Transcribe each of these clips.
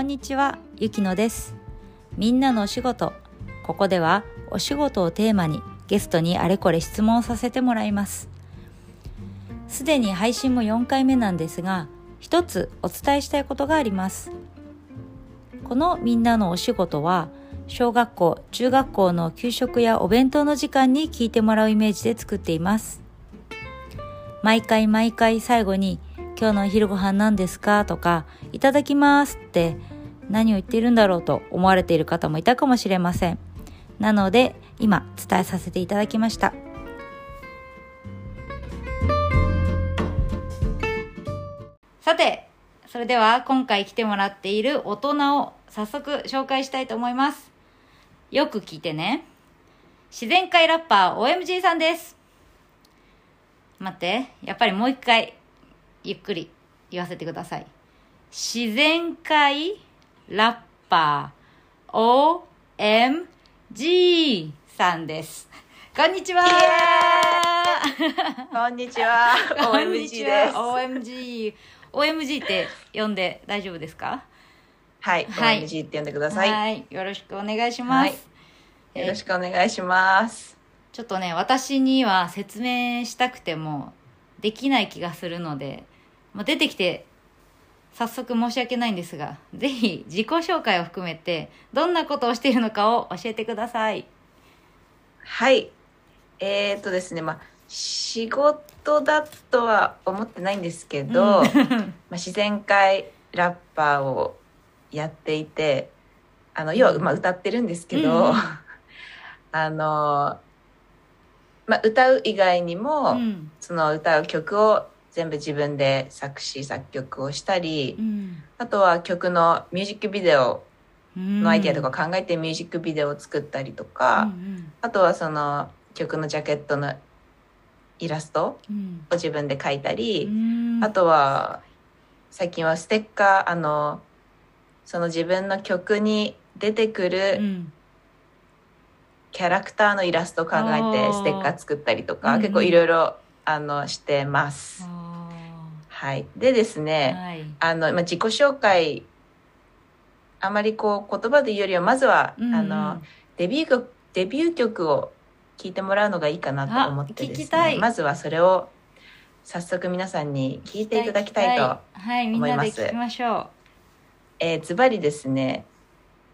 こんにちは、ゆきのです。みんなのお仕事。ここではお仕事をテーマにゲストにあれこれ質問させてもらいます。すでに配信も4回目なんですが、一つお伝えしたいことがあります。このみんなのお仕事は、小学校、中学校の給食やお弁当の時間に聞いてもらうイメージで作っています。毎回毎回最後に今日のお昼ご飯何ですかとか、いただきますって何を言っているんだろうと思われている方もいたかもしれません。なので、今伝えさせていただきました。さて、それでは今回来てもらっている大人を早速紹介したいと思います。よく聞いてね。自然界ラッパー OMG さんです。待って、やっぱりもう一回ゆっくり言わせてください。自然界ラッパー OMG さんです。こんにちはこんにちは。OMG ちです。は OMG。OMG って呼んで大丈夫ですか？はい、はい OMG って呼んでください。はい。よろしくお願いします。はいよろしくお願いします。ちょっとね、私には説明したくてもできない気がするので、まあ、出てきて早速申し訳ないんですが、ぜひ自己紹介を含めてどんなことをしているのかを教えてください。はい。えー、っとですね、まあ、仕事だとは思ってないんですけど、うん まあ、自然界ラッパーをやっていて、あの、要は、まあ、歌ってるんですけど、うんうん あの、まあ、歌う以外にも、うん。その歌う曲を全部自分で作詞作曲をしたり、うん。あとは曲のミュージックビデオうん。のアイデアとか考えてミュージックビデオを作ったりとか、うんあとはその曲のジャケットのイラストうん。を自分で描いたり、うん。あとは最近はステッカーあのその自分の曲に出てくうるん、キャラクターのイラストを考えてステッカー作ったりとか、うんうん。結構いろいろあのしてます。あはい、でですーね、はい。あの、まあ、自己紹介あまりこう言葉で言うよりはまずは、うんうんあのデビュー曲デビュー曲を聴いてもらうのがいいかなと思ってですきたいねまずはそれを早速皆さんに聞いていただきたいとはい、みんなで聞きましょう。えーズバリですね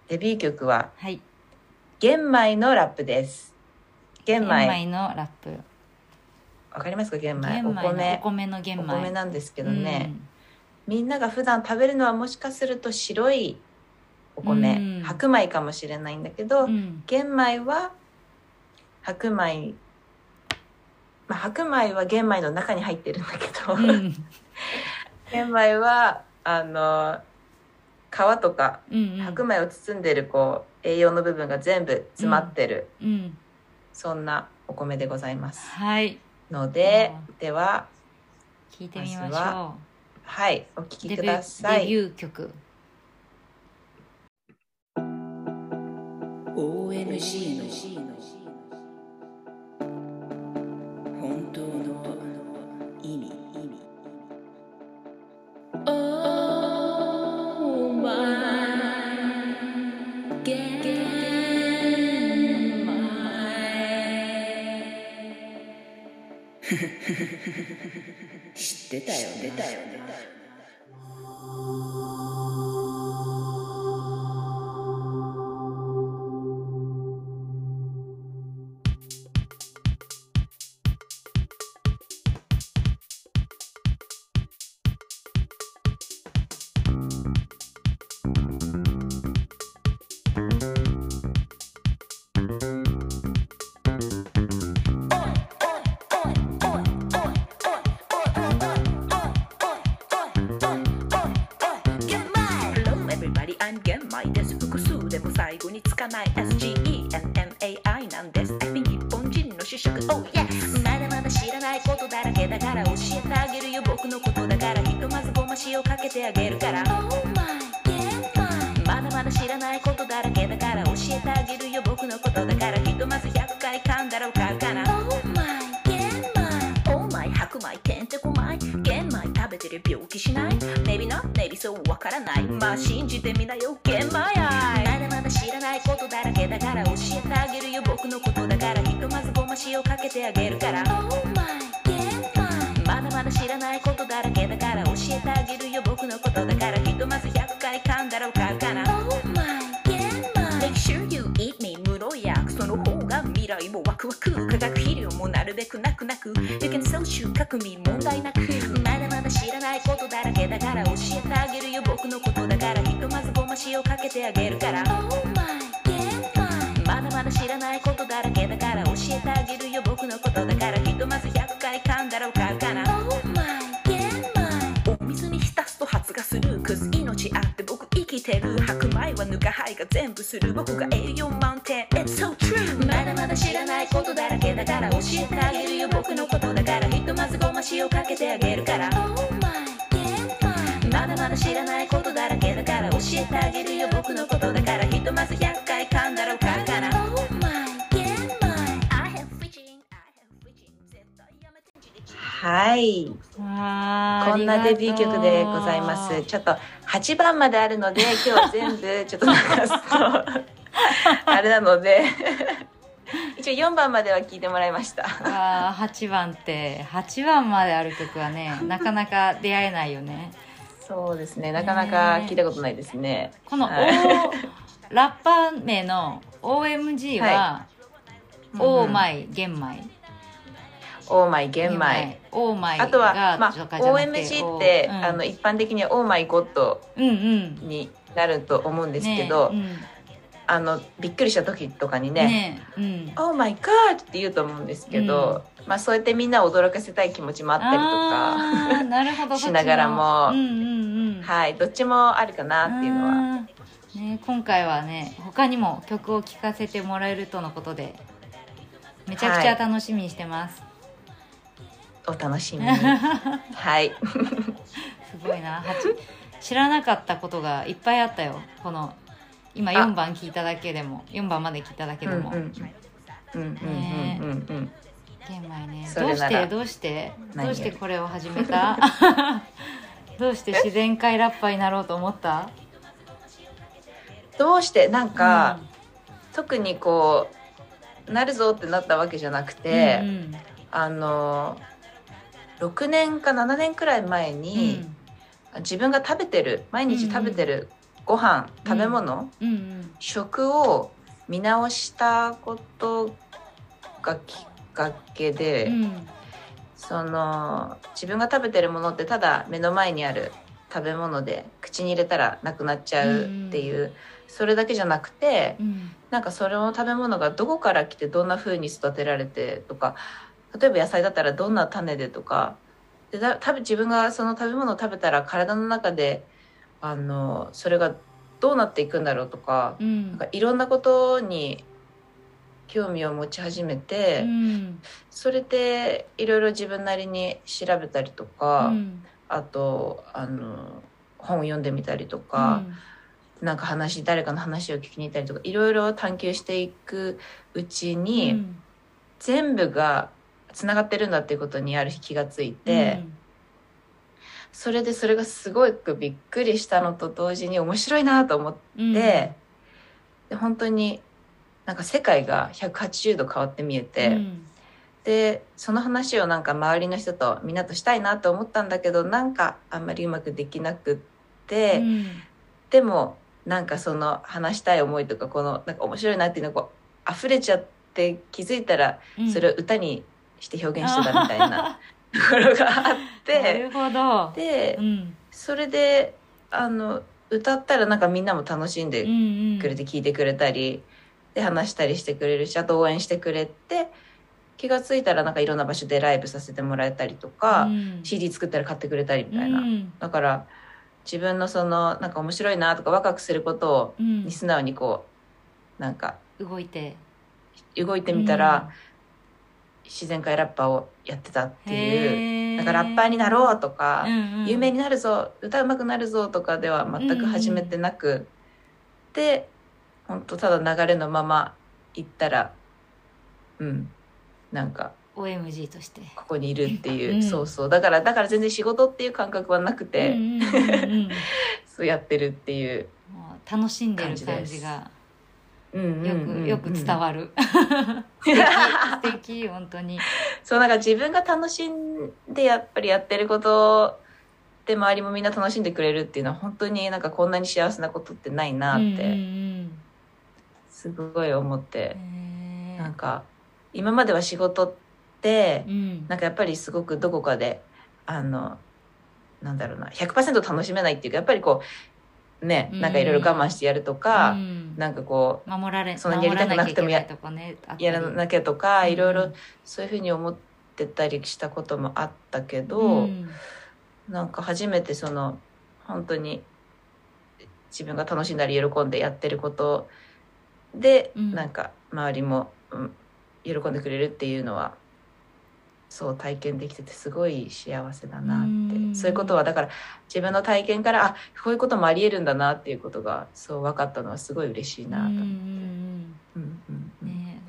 デビュー曲ははい。玄米のラップです玄米玄米のラップ。わかりますか？玄米玄米のお米お米の玄お米。米なんですけどね、みんなが普段食べるのはもしかすると白いお米、うん白米かもしれないんだけど、うん。うん。玄米は白米まあ白米は玄米の中に入ってるんだけど、うん。玄米はあの皮とかうんうん。白米を包んでるこう栄養の部分が全部詰まってる、うん。そんなお米でございますはい。のでうでは聞いてみましまずはょはいお聞う。きくデビューださいデビュー曲。OMG のかない。SGENMAI なんです。think 日本人の主食。Oh yes まだまだ知らないことだらけだから教えてあげるよ。僕のことだから。ひとまずごま塩かけてあげるから。Oh my まだまだ知らないことだらけだから教えてあげるよ。僕のことだから。ひとまず100回噛んだらわかるかな Oh my 玄米 Oh my 白米てんてこまい玄米食べててる病気しない？Maybe not, maybe そうわからない。まあ信じてみなよ。玄米あげるから。Oh my まだまだ知らないことだらけだから教えてあげるよ。僕のことだからひとまず100回噛んだらわかるかな。Oh my 玄米 Make sure you eat me 無農薬その方が未来もワクワク。化学肥料もなるべくなくなく。You can そう収穫民問題なく。まだまだ知らないことだらけだから教えてあげるよ。僕のことだからひとまずごま塩かけてあげるから。Oh my まだまだ知らないことだらけだから教えてあげるよ僕のことだからひとまず100回噛んだらわかるかな。Oh my お水に浸すと発芽する Cause 命あって僕生きてる白米はぬか灰が全部する僕が栄養満点。It's so true まだまだ知らないことだらけだから教えてあげるよ僕のことだからひとまずごま塩かけてあげるから。Oh my まだまだ知らないことだらけだから教えてあげるよ僕のことだからはい。こんなデビュー曲でございます。ちょっと8番まであるので、今日は全部ちょっと流すと、あれなので、一応4番までは聞いてもらいました。あー8番って8番まである曲はねなかなか出会えないよね。そうですね、なかなか聞いたことないですね。この、はい。ラッパー名の OMG は、オーマイ玄米オーマイ玄米。オーマイあとは、まあ、OMG って、うん。あの、一般的にはオーマイゴッドうんうんになると思うんですけど、ねあの、びっくりした時とかにうんね、ねうん。オーマイガーって言うと思うんですけど、まあそうやってみんなを驚かせたい気持ちもあったりとか、なるほど しながらも。うんうんうん。はい、どっちもあるかなっていうのは。ね、今回はね他にも曲を聴かせてもらえるとのことでめちゃくちゃ楽しみにしてます、お楽しみに。はい。すごいな。知らなかったことがいっぱいあったよ。この今4番聞いただけでも。4番まで聞いただけでも、うんうん。うんうんうんうん玄米ね。どうして？どうして？どうしてこれを始めた？どうして？自然界ラッパーになろうと思った？どうして？なんか、特にこうなるぞってなったわけじゃなくて、うんうん。あの6年か7年くらい前に、自分が食べてる毎日食べてるご飯、うん食べ物、うんうん食を見直したことがきっかけで、うん。その自分が食べてるものってただ目の前にある食べ物で口に入れたらなくなっちゃうっていう、それだけじゃなくてうん。なんかそれの食べ物がどこから来てどんな風に育てられてとか例えば野菜だったらどんな種でとかでだ食べ自分がその食べ物を食べたら体の中であのそれがどうなっていくんだろうとかうん。なんかいろんなことに興味を持ち始めて、うん。それでいろいろ自分なりに調べたりとか、うん。あとあの本を読んでみたりとか、なんか話誰かの話を聞きに行ったりとかいろいろ探求していくうちうんに、うん。全部がつながってるんだっていうことにある日気がついて、それでそれがすごくびっくりしたのと同時に面白いなと思って、うん。で本当になんか世界が180度変わって見えて。うん。でその話をなんか周りの人とみんなとしたいなと思ったんだけどなんかあんまりうまくできなくって、うん。でもなんかその話したい思いとかこのなんか面白いなっていうのがこう溢れちゃって気づいたらうん。それを歌にして表現してたみたいなところがあっ なてるほど。でうん。それであの歌ったらなんかみんなも楽しんでうんうん。くれて聞いてくれたりで話したりしてくれるしあと応援してくれて気がついたらなんかいろんな場所でライブさせてもらえたりとか、うん。CD 作ったら買ってくれたりみたいな、うん。だから自分のそのなんか面白いなとかワクワクすることをうん。に素直にこうなんか動いて。動いてみたら、自然界ラッパーをやってたっていうだからラッパーになろうとか、有名にになるぞ歌うまくなるぞとかでは全く始めてなく、で本当ただ流れのまま行ったらうん。なんか OMG として。ここにいるっていう、うん。そうそう。だからだから全然仕事っていう感覚はなくて、うんうんうんうん そうやってるっていう、楽しんでる感じが。うんうんよくよく伝わる。素敵本当に。そうなんか自分が楽しんでやっぱりやってることで周りもみんな楽しんでくれるっていうのは本当になんかこんなに幸せなことってないなってすごい思っうて、なんか今までは仕事ってうん。なんかやっぱりすごくどこかであのなんだろうな100%楽しめないっていうかやっぱりこうねなんかいろいろ我慢してやるとか、うん。なんかこう守られそんなにやりたくなくてもや守らなきゃねやらなきゃとか、うん。いろいろそういうふうに思ってたりしたこともあったけど、うん。なんか初めてその本当に自分が楽しんだり喜んでやってることで、うん。なんか周りも、うん、喜んでくれるっていうのはそう体験できててすごい幸せだなって、うん。そういうことはだから自分の体験からあこういうこともありえるんだなっていうことがそう分かったのはすごい嬉しいなと。うんうんうん。うんううん。んね。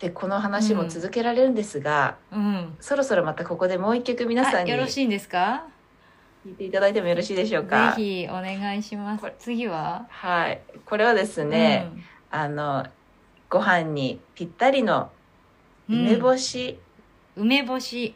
でこの話も続けられるんですが、うん。そろそろまたここでもう一曲皆さんによろしいんですか？いていただいてもよろしいでしょうか？ぜひお願いします。次は？はい。これはですね、あのご飯にぴったりのうん梅干し、梅干し。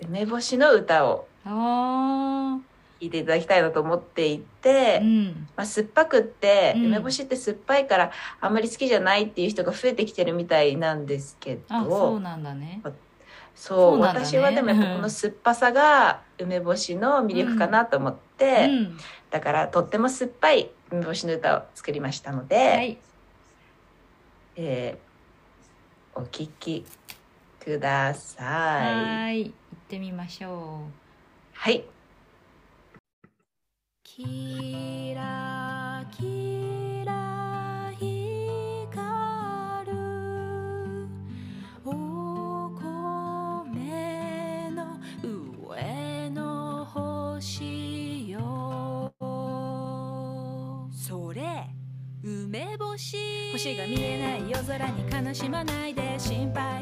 梅干しの歌をあ聴いていただきたいなと思っていて、ーうん。まあ、酸っぱくって、うん。梅干しって酸っぱいからあんまり好きじゃないっていう人が増えてきてるみたいなんですけどあそうなんだね。そうね。私はでもやっぱこの酸っぱさが梅干しの魅力かなと思って、うん。だからとっても酸っぱい梅干しの歌を作りましたので、はい。えーお聴きください。はい行ってみましょうはい。キラ星が見えない夜空に悲しまないで心配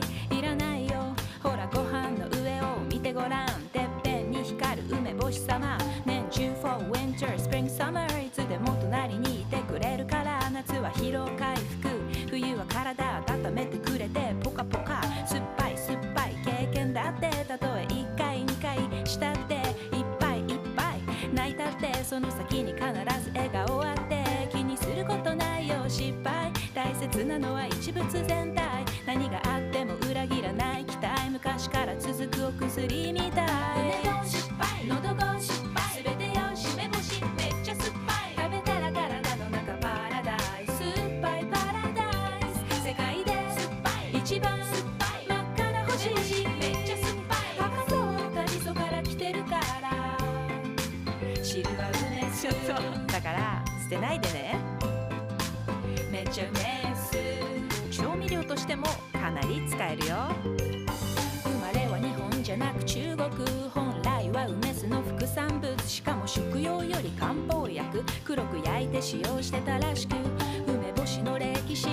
なのは一物全体何があっても裏切らない期待昔から続くお薬みたい梅干し喉越し全てよし梅干しめっちゃ酸っぱい食べたら体の中パラダイス酸っぱいパラダイス世界で酸っぱい一番酸っぱい真っ赤な星めっちゃ酸っぱい赤そうかじそから来てるから汁は梅酢だから捨てないでね。めちゃめえす。調味料としてもかなり使えるよ。生まれは日本じゃなく中国本来は梅酢の副産物しかも食用より漢方薬黒く焼いて使用してたらしく梅干しの歴史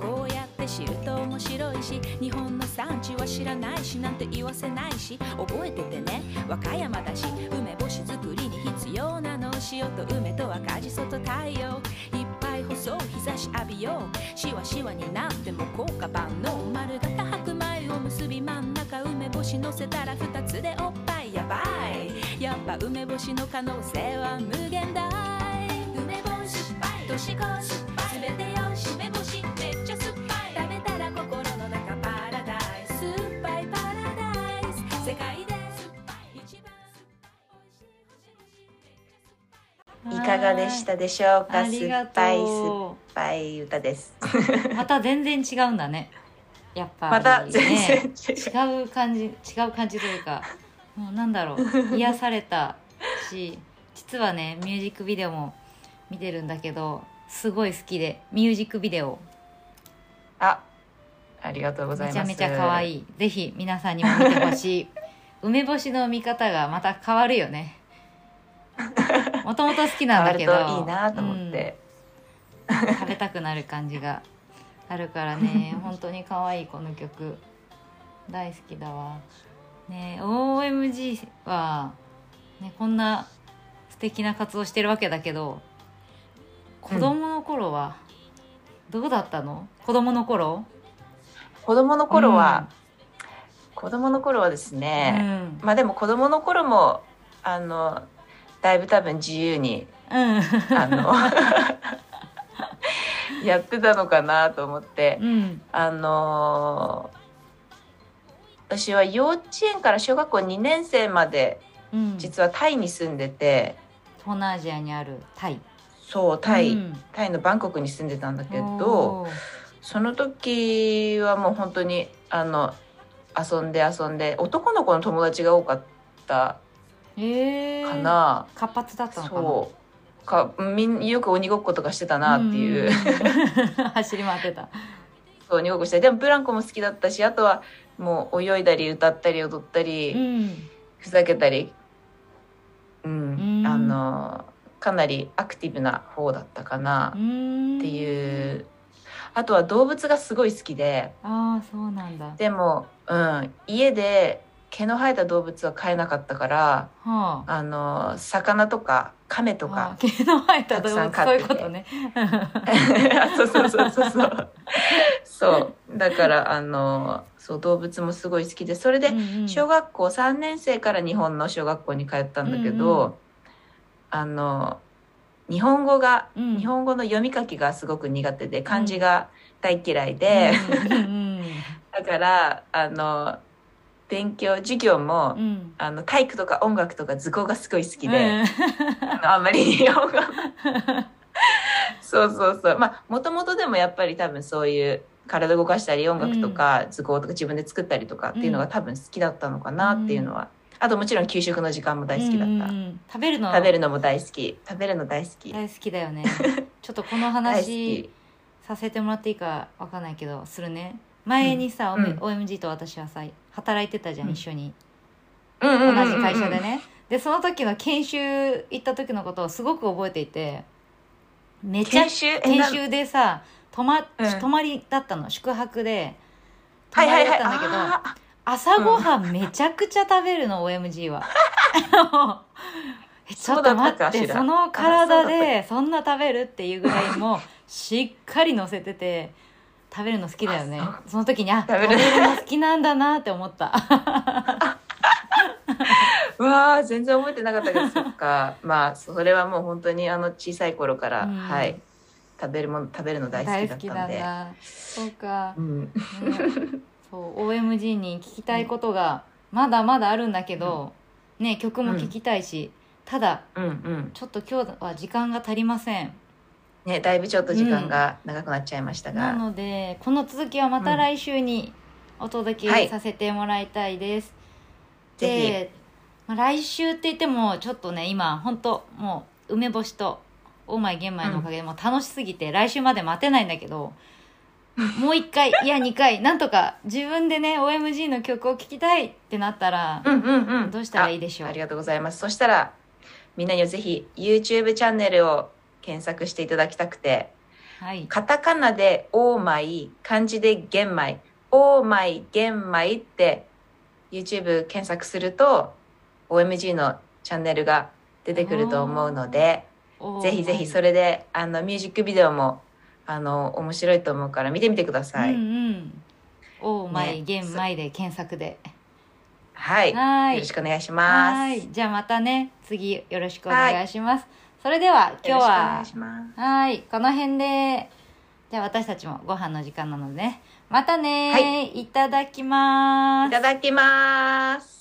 こうやって知ると面白いし日本の産地は知らないしなんて言わせないし覚えててね。和歌山だし梅干し作りに必要なの塩と梅と赤じそと太陽。そう日差し浴びよう。しわしわになっても効果万能。丸型白米を結び真ん中。梅干し乗せたら2つでおっぱい。やばい。やっぱ梅干しの可能性は無限大。梅干し年越し。いいかがでしたでしょうか？酸っぱい酸っとぱい歌です。う また全然違うんだね。やっぱり、ね、また全然違う。違う感じ違う感じというかもうなんだろう。癒されたし実はねミュージックビデオも見てるんだけどすごい好きでミュージックビデオ。あ、ありがとうございます。めちゃめちゃ可愛い。ぜひ皆さんにも見てほしい。梅干しの見方がまた変わるよねもともと好きなんだけど。いいなと思って。うん。食べたくなる感じがあるからね。本当に可愛いこの曲。大好きだわ。ね OMG は、ね、こんな素敵な活動してるわけだけど子供の頃はどうだったの、子供の頃？子供の頃は、子供の頃はですね、うん。まあでも子供の頃もあのだいぶ多分自由にうん。あの やってたのかなと思って。うん。あの私は幼稚園から小学校2年生までうん。実はタイに住んでて、東南アジアにあるタイ。そうタイ、うん。タイのバンコクに住んでたんだけどその時はもう本当にあの遊んで遊んで男の子の友達が多かったえー、かな、活発だったのかな。そう。かみんよく鬼ごっことかしてたなっていう、ん。走り回ってた。そう鬼ごっこして。でもブランコも好きだったしあとはもう泳いだり歌ったり踊ったり、うん。ふざけたり。うん、うん。あのかなりアクティブな方だったかな。っていう、あとは動物がすごい好きで。ああそうなんだ。はでも、うん、家で毛の生えた動物は飼えなかったからあ。あの魚とか亀とあか毛の生えた動物そうたくさん飼ってて。いうことねそうそうそうそうそう。そう。だからあのそう動物もすごい好きでそれで小学校3年生から日本の小学校に通ったんだけど、うんうあの日本語が、うん。日本語の読み書きがすごく苦手で漢字が大嫌いで、うんうん。だからあの勉強授業も、うん。うんあの体育とか音楽とか図工がすごい好きで、うん。あのあんまりそうそうそう。まあもともとでもやっぱり多分そういう体動かしたり音楽とか図工とか自分で作ったりとかっていうのが多分好きだったのかなっていうのは、あともちろん給食の時間も大好きだった、うんうん。うん食べるの？食べるのも大好き。食べるの大好き。大好きだよね。ちょっとこの話き。させてもらっていいかわかんないけどするね。前にさ、うん。OMG と私はさ働いてたじゃん、うん。一緒に。うんうんうんうん同じ会社でね、でその時の研修行った時のことをすごく覚えていて。めちゃ研修？研修でさ泊ま,、うん。泊まりだったの宿泊で。泊まりはいはい。はいだったんだけど、あ朝ごはんめちゃくちゃ食べるの、OMG は。えちょっと待ってその体でそんな食べるっていうぐらいもうしっかり乗せてて食べるの好きだよね。あその時にあ食べる。るの好きなんだなって思った。わー全然覚えてなかったけどそっか。まあそれはもう本当にあの小さい頃から、うん。はい。食べるもの食べるの大好きだったんで。そうか、うん。ねそう OMG に聞きたいことがまだまだあるんだけど、ね曲も聴きたいし、ただうん。うん。ちょっと今日は時間が足りませんねだいぶちょっと時間が長くなっちゃいましたが、なのでこの続きはまた来週にお届はい。けさせてもらいたいです、ぜひ。で、まあ、来週って言ってもちょっとね今本当もう梅干しとオーマイ玄米のおかげでもう楽しすぎて、来週まで待てないんだけど もう一回いや二回なんとか自分でね OMG の曲を聴きたいってなったら、うんうんうん。どうしたらいいでしょう。あありがとうございます。そしたらみんなにはぜひ YouTube チャンネルを検索していただきたくて。はい。カタカナで「オーマイ」漢字で「玄米」「オーマイ玄米」って YouTube 検索すると OMG のチャンネルが出てくると思うのでぜひぜひそれれであのミュージックビデオもあの面白いと思うから見てみてください。うんうん。オーマイね。玄米で検索で。はい、はい。よろしくお願いします。はい。じゃあまたね、次よろしくお願いします。それでは今日は。はい、この辺で、じゃあ私たちもご飯の時間なのでね、またね、、はいただきますいた。だきます。